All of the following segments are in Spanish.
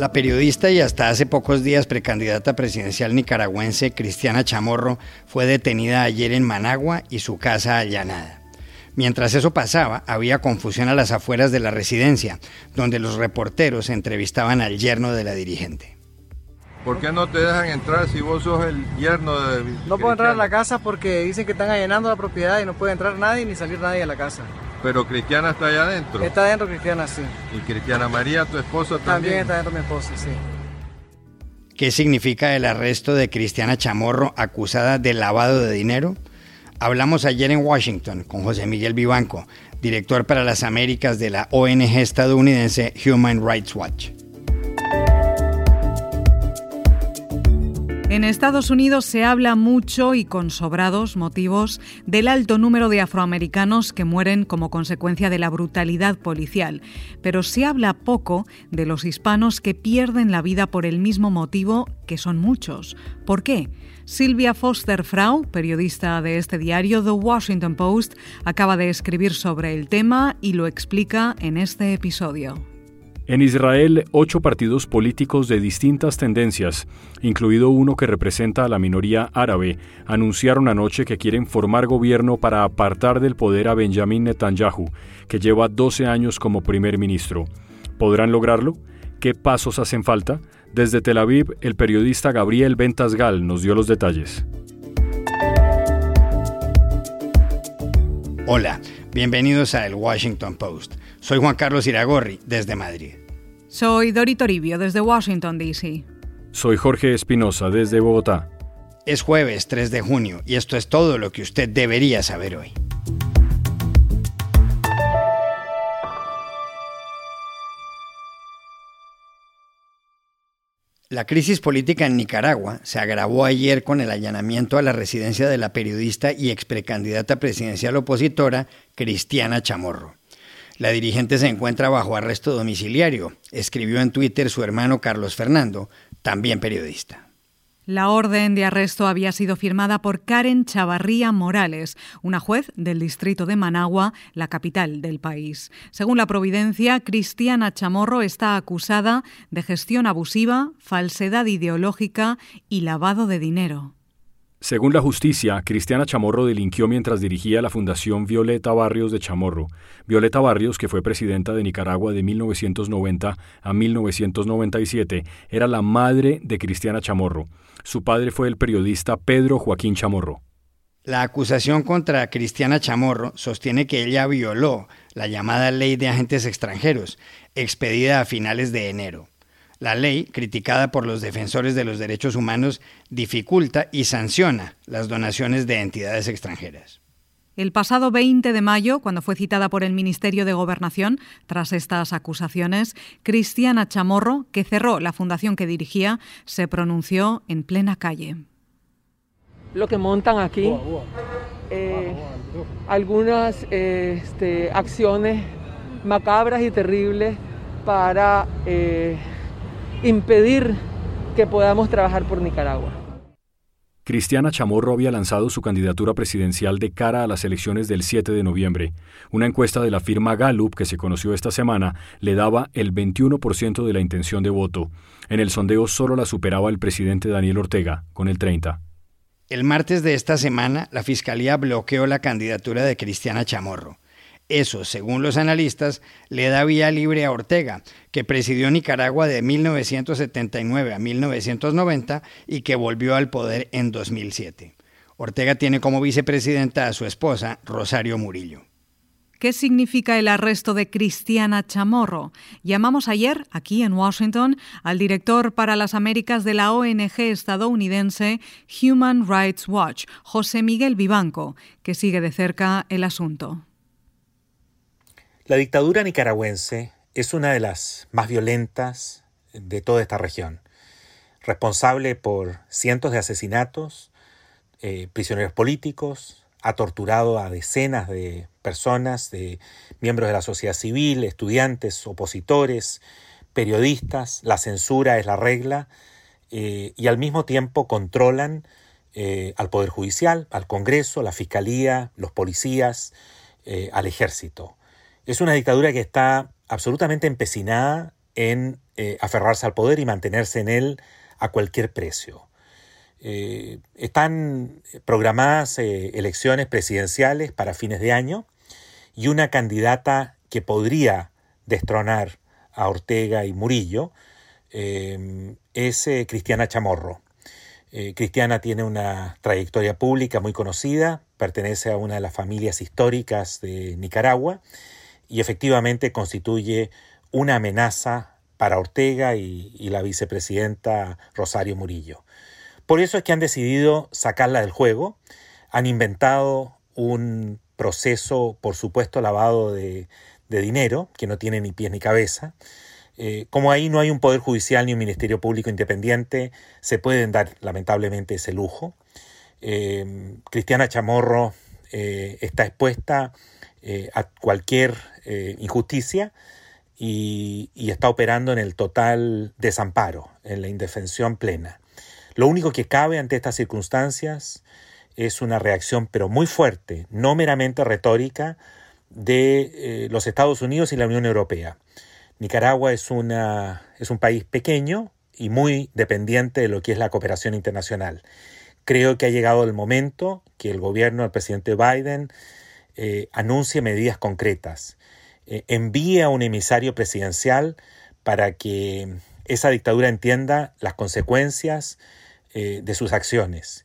La periodista y hasta hace pocos días precandidata presidencial nicaragüense Cristiana Chamorro fue detenida ayer en Managua y su casa allanada. Mientras eso pasaba, había confusión a las afueras de la residencia, donde los reporteros entrevistaban al yerno de la dirigente. ¿Por qué no te dejan entrar si vos sos el yerno de... No puedo entrar a la casa porque dicen que están allanando la propiedad y no puede entrar nadie ni salir nadie a la casa. Pero Cristiana está allá adentro. Está adentro Cristiana, sí. Y Cristiana María, tu esposa también. También está adentro mi esposa, sí. ¿Qué significa el arresto de Cristiana Chamorro acusada de lavado de dinero? Hablamos ayer en Washington con José Miguel Vivanco, director para las Américas de la ONG estadounidense Human Rights Watch. En Estados Unidos se habla mucho y con sobrados motivos del alto número de afroamericanos que mueren como consecuencia de la brutalidad policial, pero se habla poco de los hispanos que pierden la vida por el mismo motivo, que son muchos. ¿Por qué? Silvia Foster Frau, periodista de este diario The Washington Post, acaba de escribir sobre el tema y lo explica en este episodio. En Israel, ocho partidos políticos de distintas tendencias, incluido uno que representa a la minoría árabe, anunciaron anoche que quieren formar gobierno para apartar del poder a Benjamin Netanyahu, que lleva 12 años como primer ministro. ¿Podrán lograrlo? ¿Qué pasos hacen falta? Desde Tel Aviv, el periodista Gabriel Ventasgal nos dio los detalles. Hola, bienvenidos a El Washington Post. Soy Juan Carlos Iragorri, desde Madrid. Soy Dori Toribio, desde Washington, D.C. Soy Jorge Espinosa, desde Bogotá. Es jueves 3 de junio y esto es todo lo que usted debería saber hoy. La crisis política en Nicaragua se agravó ayer con el allanamiento a la residencia de la periodista y ex precandidata presidencial opositora Cristiana Chamorro. La dirigente se encuentra bajo arresto domiciliario, escribió en Twitter su hermano Carlos Fernando, también periodista. La orden de arresto había sido firmada por Karen Chavarría Morales, una juez del distrito de Managua, la capital del país. Según la Providencia, Cristiana Chamorro está acusada de gestión abusiva, falsedad ideológica y lavado de dinero. Según la justicia, Cristiana Chamorro delinquió mientras dirigía la Fundación Violeta Barrios de Chamorro. Violeta Barrios, que fue presidenta de Nicaragua de 1990 a 1997, era la madre de Cristiana Chamorro. Su padre fue el periodista Pedro Joaquín Chamorro. La acusación contra Cristiana Chamorro sostiene que ella violó la llamada Ley de Agentes Extranjeros, expedida a finales de enero. La ley, criticada por los defensores de los derechos humanos, dificulta y sanciona las donaciones de entidades extranjeras. El pasado 20 de mayo, cuando fue citada por el Ministerio de Gobernación tras estas acusaciones, Cristiana Chamorro, que cerró la fundación que dirigía, se pronunció en plena calle. Lo que montan aquí, eh, algunas eh, este, acciones macabras y terribles para eh, impedir que podamos trabajar por Nicaragua. Cristiana Chamorro había lanzado su candidatura presidencial de cara a las elecciones del 7 de noviembre. Una encuesta de la firma Gallup que se conoció esta semana le daba el 21% de la intención de voto. En el sondeo solo la superaba el presidente Daniel Ortega, con el 30%. El martes de esta semana, la Fiscalía bloqueó la candidatura de Cristiana Chamorro. Eso, según los analistas, le da vía libre a Ortega, que presidió Nicaragua de 1979 a 1990 y que volvió al poder en 2007. Ortega tiene como vicepresidenta a su esposa, Rosario Murillo. ¿Qué significa el arresto de Cristiana Chamorro? Llamamos ayer, aquí en Washington, al director para las Américas de la ONG estadounidense Human Rights Watch, José Miguel Vivanco, que sigue de cerca el asunto. La dictadura nicaragüense es una de las más violentas de toda esta región, responsable por cientos de asesinatos, eh, prisioneros políticos, ha torturado a decenas de personas, de miembros de la sociedad civil, estudiantes, opositores, periodistas, la censura es la regla, eh, y al mismo tiempo controlan eh, al Poder Judicial, al Congreso, la Fiscalía, los policías, al ejército. Es una dictadura que está absolutamente empecinada en eh, aferrarse al poder y mantenerse en él a cualquier precio. Eh, están programadas eh, elecciones presidenciales para fines de año y una candidata que podría destronar a Ortega y Murillo es Cristiana Chamorro. Cristiana tiene una trayectoria pública muy conocida, pertenece a una de las familias históricas de Nicaragua y efectivamente constituye una amenaza para Ortega y, la vicepresidenta Rosario Murillo. Por eso es que han decidido sacarla del juego, han inventado un proceso, por supuesto, lavado de, dinero, que no tiene ni pies ni cabeza. Eh, como ahí no hay un poder judicial ni un ministerio público independiente, se pueden dar lamentablemente ese lujo. Eh, Cristiana Chamorro eh, está expuesta a cualquier injusticia y, está operando en el total desamparo, en la indefensión plena. Lo único que cabe ante estas circunstancias es una reacción, pero muy fuerte, no meramente retórica, de eh, los Estados Unidos y la Unión Europea. Nicaragua es, una, es un país pequeño y muy dependiente de lo que es la cooperación internacional. Creo que ha llegado el momento que el gobierno del presidente Biden eh, anuncie medidas concretas eh, envíe a un emisario presidencial para que esa dictadura entienda las consecuencias eh, de sus acciones.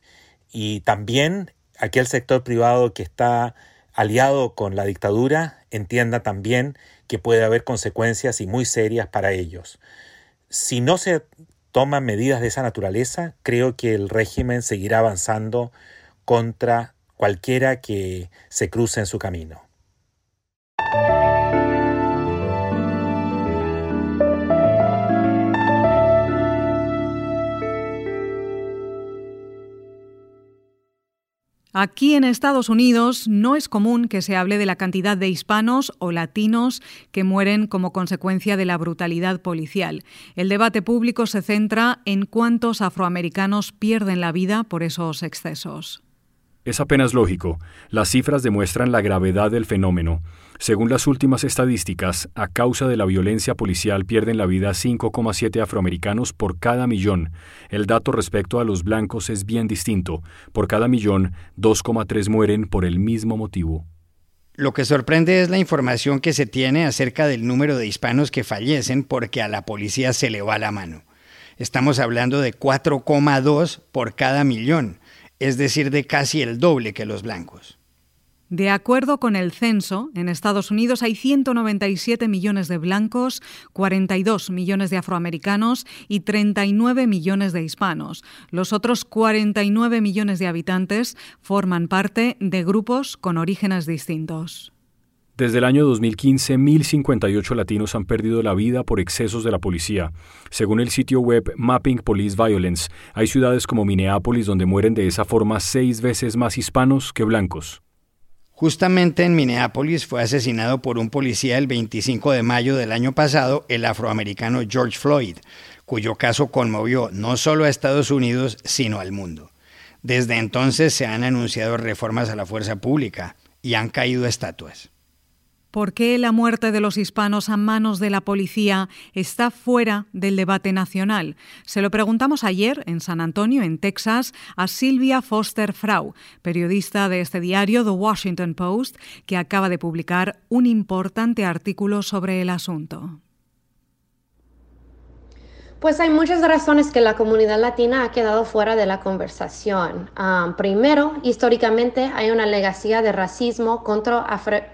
Y también aquel sector privado que está aliado con la dictadura entienda también que puede haber consecuencias y muy serias para ellos. Si no se toman medidas de esa naturaleza, creo que el régimen seguirá avanzando contra cualquiera que se cruce en su camino. Aquí en Estados Unidos no es común que se hable de la cantidad de hispanos o latinos que mueren como consecuencia de la brutalidad policial. El debate público se centra en cuántos afroamericanos pierden la vida por esos excesos. Es apenas lógico. Las cifras demuestran la gravedad del fenómeno. Según las últimas estadísticas, a causa de la violencia policial pierden la vida 5,7 afroamericanos por cada millón. El dato respecto a los blancos es bien distinto. Por cada millón, 2,3 mueren por el mismo motivo. Lo que sorprende es la información que se tiene acerca del número de hispanos que fallecen porque a la policía se le va la mano. Estamos hablando de 4,2 por cada millón es decir, de casi el doble que los blancos. De acuerdo con el censo, en Estados Unidos hay 197 millones de blancos, 42 millones de afroamericanos y 39 millones de hispanos. Los otros 49 millones de habitantes forman parte de grupos con orígenes distintos. Desde el año 2015, 1.058 latinos han perdido la vida por excesos de la policía. Según el sitio web Mapping Police Violence, hay ciudades como Minneapolis donde mueren de esa forma seis veces más hispanos que blancos. Justamente en Minneapolis fue asesinado por un policía el 25 de mayo del año pasado el afroamericano George Floyd, cuyo caso conmovió no solo a Estados Unidos, sino al mundo. Desde entonces se han anunciado reformas a la fuerza pública y han caído estatuas. ¿Por qué la muerte de los hispanos a manos de la policía está fuera del debate nacional? Se lo preguntamos ayer en San Antonio, en Texas, a Silvia Foster Frau, periodista de este diario The Washington Post, que acaba de publicar un importante artículo sobre el asunto. Pues hay muchas razones que la comunidad latina ha quedado fuera de la conversación. primero, históricamente hay una legacía de racismo contra,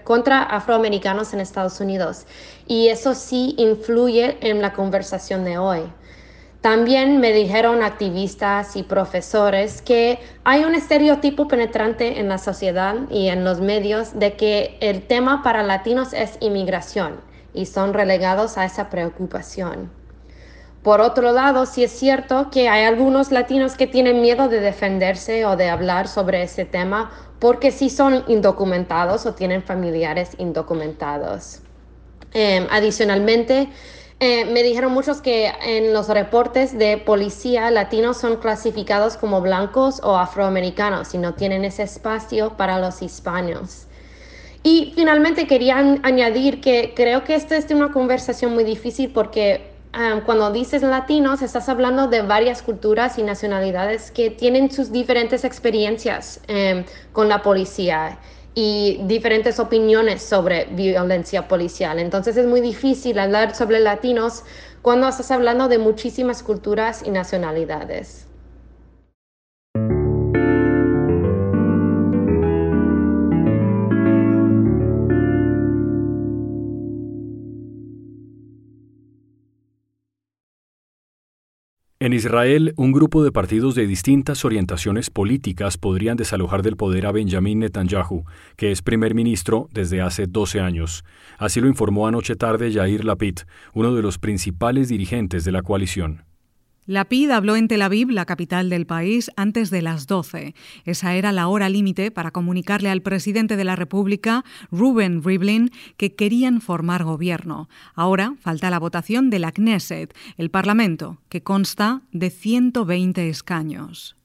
contra afroamericanos en Estados Unidos y eso sí influye en la conversación de hoy. También me dijeron activistas y profesores que hay un estereotipo penetrante en la sociedad y en los medios de que el tema para latinos es inmigración y son relegados a esa preocupación. Por otro lado, sí es cierto que hay algunos latinos que tienen miedo de defenderse o de hablar sobre ese tema porque sí son indocumentados o tienen familiares indocumentados. Em, adicionalmente, eh, me dijeron muchos que en los reportes de policía latinos son clasificados como blancos o afroamericanos y no tienen ese espacio para los hispanos. Y finalmente quería añadir que creo que esta es una conversación muy difícil porque um, cuando dices latinos estás hablando de varias culturas y nacionalidades que tienen sus diferentes experiencias um, con la policía y diferentes opiniones sobre violencia policial. Entonces es muy difícil hablar sobre latinos cuando estás hablando de muchísimas culturas y nacionalidades. En Israel, un grupo de partidos de distintas orientaciones políticas podrían desalojar del poder a Benjamin Netanyahu, que es primer ministro desde hace 12 años. Así lo informó anoche tarde Yair Lapid, uno de los principales dirigentes de la coalición. Lapid habló en Tel Aviv, la capital del país, antes de las 12. Esa era la hora límite para comunicarle al presidente de la República, Ruben Rivlin, que querían formar gobierno. Ahora falta la votación de la Knesset, el Parlamento, que consta de 120 escaños.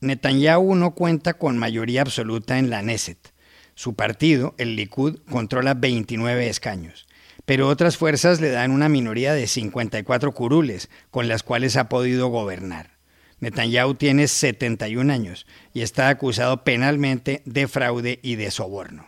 Netanyahu no cuenta con mayoría absoluta en la Knesset. Su partido, el Likud, controla 29 escaños pero otras fuerzas le dan una minoría de 54 curules, con las cuales ha podido gobernar. Netanyahu tiene 71 años y está acusado penalmente de fraude y de soborno.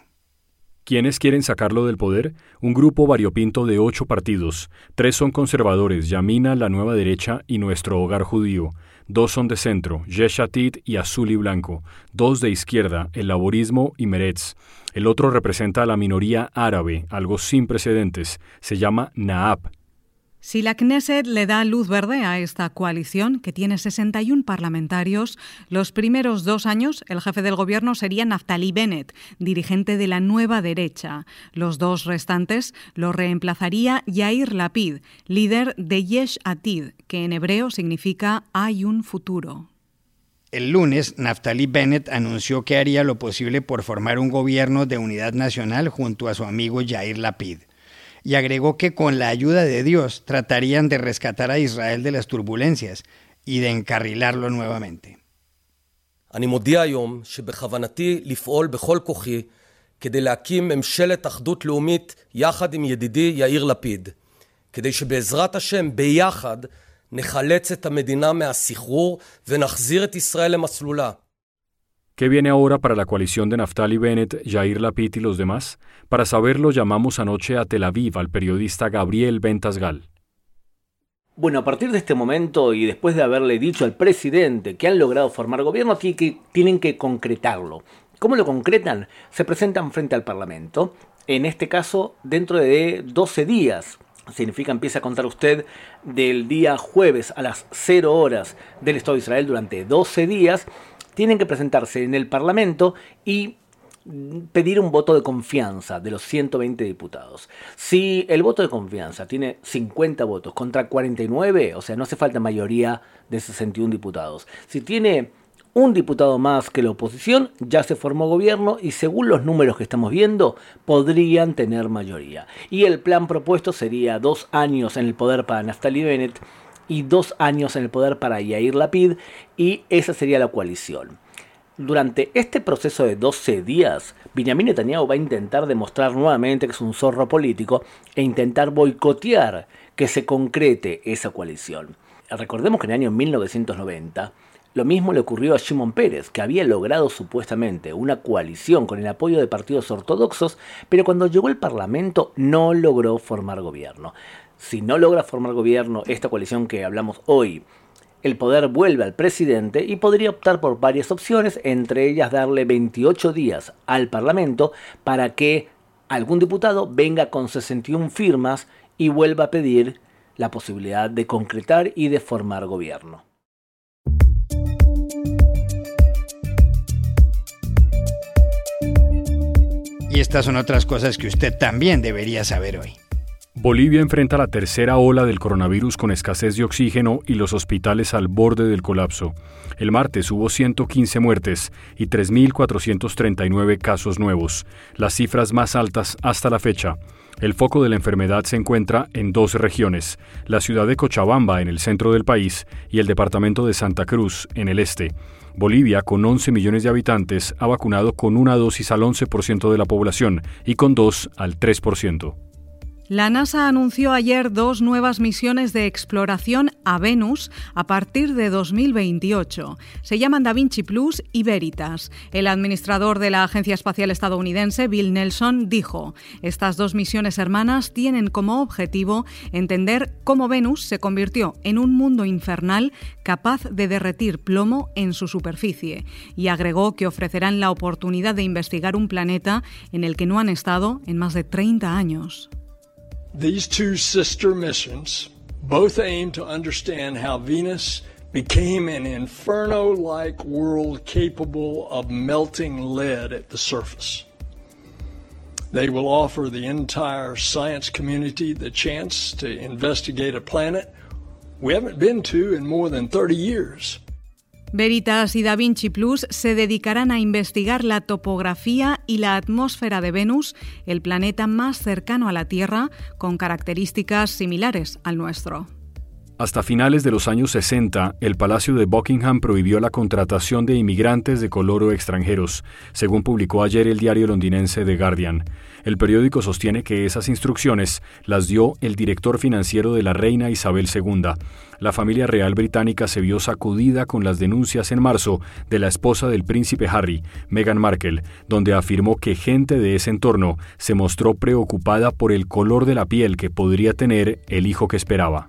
¿Quiénes quieren sacarlo del poder? Un grupo variopinto de ocho partidos. Tres son conservadores, Yamina, la nueva derecha y nuestro hogar judío. Dos son de centro, Yeshatid y Azul y Blanco. Dos de izquierda, el laborismo y Meretz. El otro representa a la minoría árabe, algo sin precedentes. Se llama Naab, si la Knesset le da luz verde a esta coalición, que tiene 61 parlamentarios, los primeros dos años el jefe del gobierno sería Naftali Bennett, dirigente de la nueva derecha. Los dos restantes lo reemplazaría Yair Lapid, líder de Yesh Atid, que en hebreo significa hay un futuro. El lunes, Naftali Bennett anunció que haría lo posible por formar un gobierno de unidad nacional junto a su amigo Yair Lapid y agregó que con la ayuda de Dios tratarían de rescatar a Israel de las turbulencias y de encarrilarlo nuevamente. אני כדי להקים ממשלת אחדות לאומית יחד עם ידידי יאיר לפיד, כדי שבעזרת השם ביחד נחלץ את המדינה מהסחרור ונחזיר את ישראל למסלולה. ¿Qué viene ahora para la coalición de Naftali Bennett, Jair Lapid y los demás? Para saberlo llamamos anoche a Tel Aviv al periodista Gabriel Ventasgal. Bueno, a partir de este momento y después de haberle dicho al presidente que han logrado formar gobierno, tienen que concretarlo. ¿Cómo lo concretan? Se presentan frente al Parlamento, en este caso dentro de 12 días. Significa empieza a contar usted del día jueves a las 0 horas del Estado de Israel durante 12 días tienen que presentarse en el Parlamento y pedir un voto de confianza de los 120 diputados. Si el voto de confianza tiene 50 votos contra 49, o sea, no hace falta mayoría de 61 diputados. Si tiene un diputado más que la oposición, ya se formó gobierno y según los números que estamos viendo, podrían tener mayoría. Y el plan propuesto sería dos años en el poder para Naftali Bennett y dos años en el poder para Yair Lapid y esa sería la coalición. Durante este proceso de 12 días, Benjamin Netanyahu va a intentar demostrar nuevamente que es un zorro político e intentar boicotear que se concrete esa coalición. Recordemos que en el año 1990 lo mismo le ocurrió a Shimon Pérez, que había logrado supuestamente una coalición con el apoyo de partidos ortodoxos, pero cuando llegó al Parlamento no logró formar gobierno si no logra formar gobierno esta coalición que hablamos hoy, el poder vuelve al presidente y podría optar por varias opciones, entre ellas darle 28 días al Parlamento para que algún diputado venga con 61 firmas y vuelva a pedir la posibilidad de concretar y de formar gobierno. Y estas son otras cosas que usted también debería saber hoy. Bolivia enfrenta la tercera ola del coronavirus con escasez de oxígeno y los hospitales al borde del colapso. El martes hubo 115 muertes y 3.439 casos nuevos, las cifras más altas hasta la fecha. El foco de la enfermedad se encuentra en dos regiones, la ciudad de Cochabamba en el centro del país y el departamento de Santa Cruz en el este. Bolivia, con 11 millones de habitantes, ha vacunado con una dosis al 11% de la población y con dos al 3%. La NASA anunció ayer dos nuevas misiones de exploración a Venus a partir de 2028. Se llaman Da Vinci Plus y Veritas. El administrador de la Agencia Espacial Estadounidense, Bill Nelson, dijo, estas dos misiones hermanas tienen como objetivo entender cómo Venus se convirtió en un mundo infernal capaz de derretir plomo en su superficie, y agregó que ofrecerán la oportunidad de investigar un planeta en el que no han estado en más de 30 años. These two sister missions both aim to understand how Venus became an inferno like world capable of melting lead at the surface. They will offer the entire science community the chance to investigate a planet we haven't been to in more than 30 years. Veritas y Da Vinci Plus se dedicarán a investigar la topografía y la atmósfera de Venus, el planeta más cercano a la Tierra, con características similares al nuestro. Hasta finales de los años 60, el Palacio de Buckingham prohibió la contratación de inmigrantes de color o extranjeros, según publicó ayer el diario londinense The Guardian. El periódico sostiene que esas instrucciones las dio el director financiero de la reina Isabel II. La familia real británica se vio sacudida con las denuncias en marzo de la esposa del príncipe Harry, Meghan Markle, donde afirmó que gente de ese entorno se mostró preocupada por el color de la piel que podría tener el hijo que esperaba.